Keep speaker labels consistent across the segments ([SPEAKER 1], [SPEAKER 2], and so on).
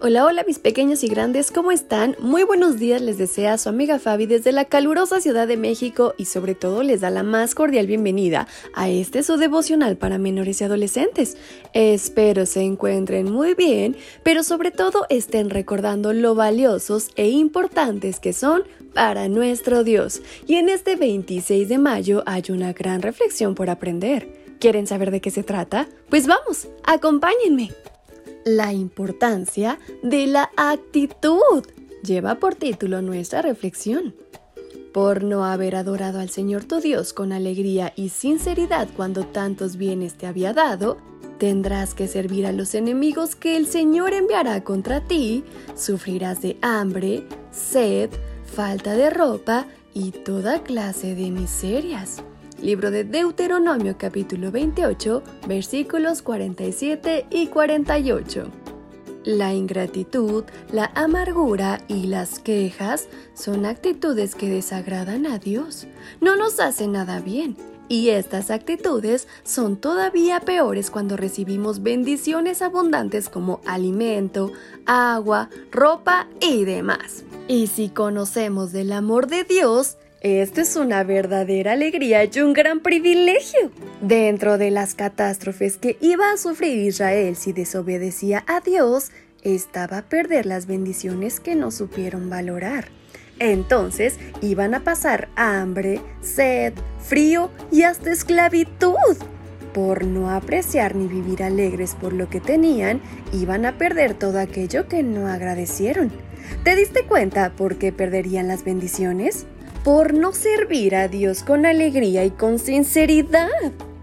[SPEAKER 1] Hola, hola mis pequeños y grandes, ¿cómo están? Muy buenos días les desea su amiga Fabi desde la calurosa Ciudad de México y sobre todo les da la más cordial bienvenida a este su devocional para menores y adolescentes. Espero se encuentren muy bien, pero sobre todo estén recordando lo valiosos e importantes que son para nuestro Dios. Y en este 26 de mayo hay una gran reflexión por aprender. ¿Quieren saber de qué se trata? Pues vamos, acompáñenme. La importancia de la actitud lleva por título nuestra reflexión. Por no haber adorado al Señor tu Dios con alegría y sinceridad cuando tantos bienes te había dado, tendrás que servir a los enemigos que el Señor enviará contra ti, sufrirás de hambre, sed, falta de ropa y toda clase de miserias. Libro de Deuteronomio capítulo 28 versículos 47 y 48. La ingratitud, la amargura y las quejas son actitudes que desagradan a Dios. No nos hacen nada bien. Y estas actitudes son todavía peores cuando recibimos bendiciones abundantes como alimento, agua, ropa y demás. Y si conocemos del amor de Dios, esto es una verdadera alegría y un gran privilegio. Dentro de las catástrofes que iba a sufrir Israel si desobedecía a Dios, estaba a perder las bendiciones que no supieron valorar. Entonces iban a pasar hambre, sed, frío y hasta esclavitud. Por no apreciar ni vivir alegres por lo que tenían, iban a perder todo aquello que no agradecieron. ¿Te diste cuenta por qué perderían las bendiciones? Por no servir a Dios con alegría y con sinceridad.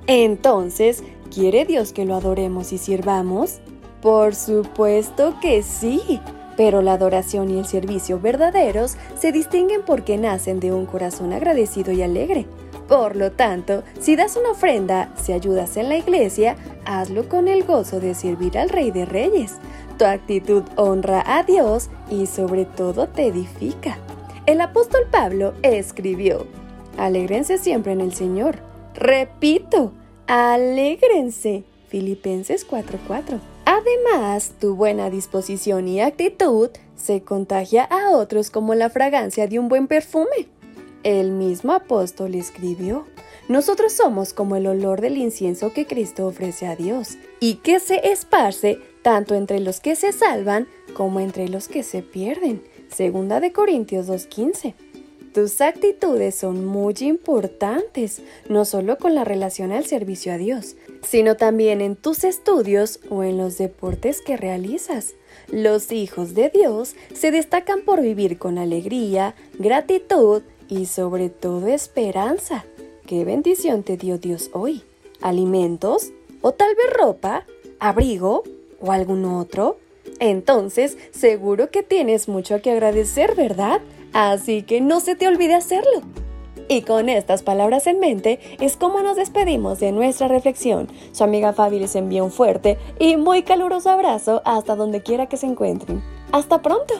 [SPEAKER 1] Entonces, ¿quiere Dios que lo adoremos y sirvamos? Por supuesto que sí. Pero la adoración y el servicio verdaderos se distinguen porque nacen de un corazón agradecido y alegre. Por lo tanto, si das una ofrenda, si ayudas en la iglesia, hazlo con el gozo de servir al Rey de Reyes. Tu actitud honra a Dios y sobre todo te edifica. El apóstol Pablo escribió, Alégrense siempre en el Señor. Repito, alégrense. Filipenses 4:4. Además, tu buena disposición y actitud se contagia a otros como la fragancia de un buen perfume. El mismo apóstol escribió, nosotros somos como el olor del incienso que Cristo ofrece a Dios y que se esparce tanto entre los que se salvan como entre los que se pierden. Segunda de Corintios 2.15. Tus actitudes son muy importantes, no solo con la relación al servicio a Dios, sino también en tus estudios o en los deportes que realizas. Los hijos de Dios se destacan por vivir con alegría, gratitud y sobre todo esperanza. ¿Qué bendición te dio Dios hoy? ¿Alimentos? ¿O tal vez ropa? ¿Abrigo? ¿O algún otro? Entonces, seguro que tienes mucho que agradecer, ¿verdad? Así que no se te olvide hacerlo. Y con estas palabras en mente es como nos despedimos de nuestra reflexión. Su amiga Fabi les envía un fuerte y muy caluroso abrazo hasta donde quiera que se encuentren. ¡Hasta pronto!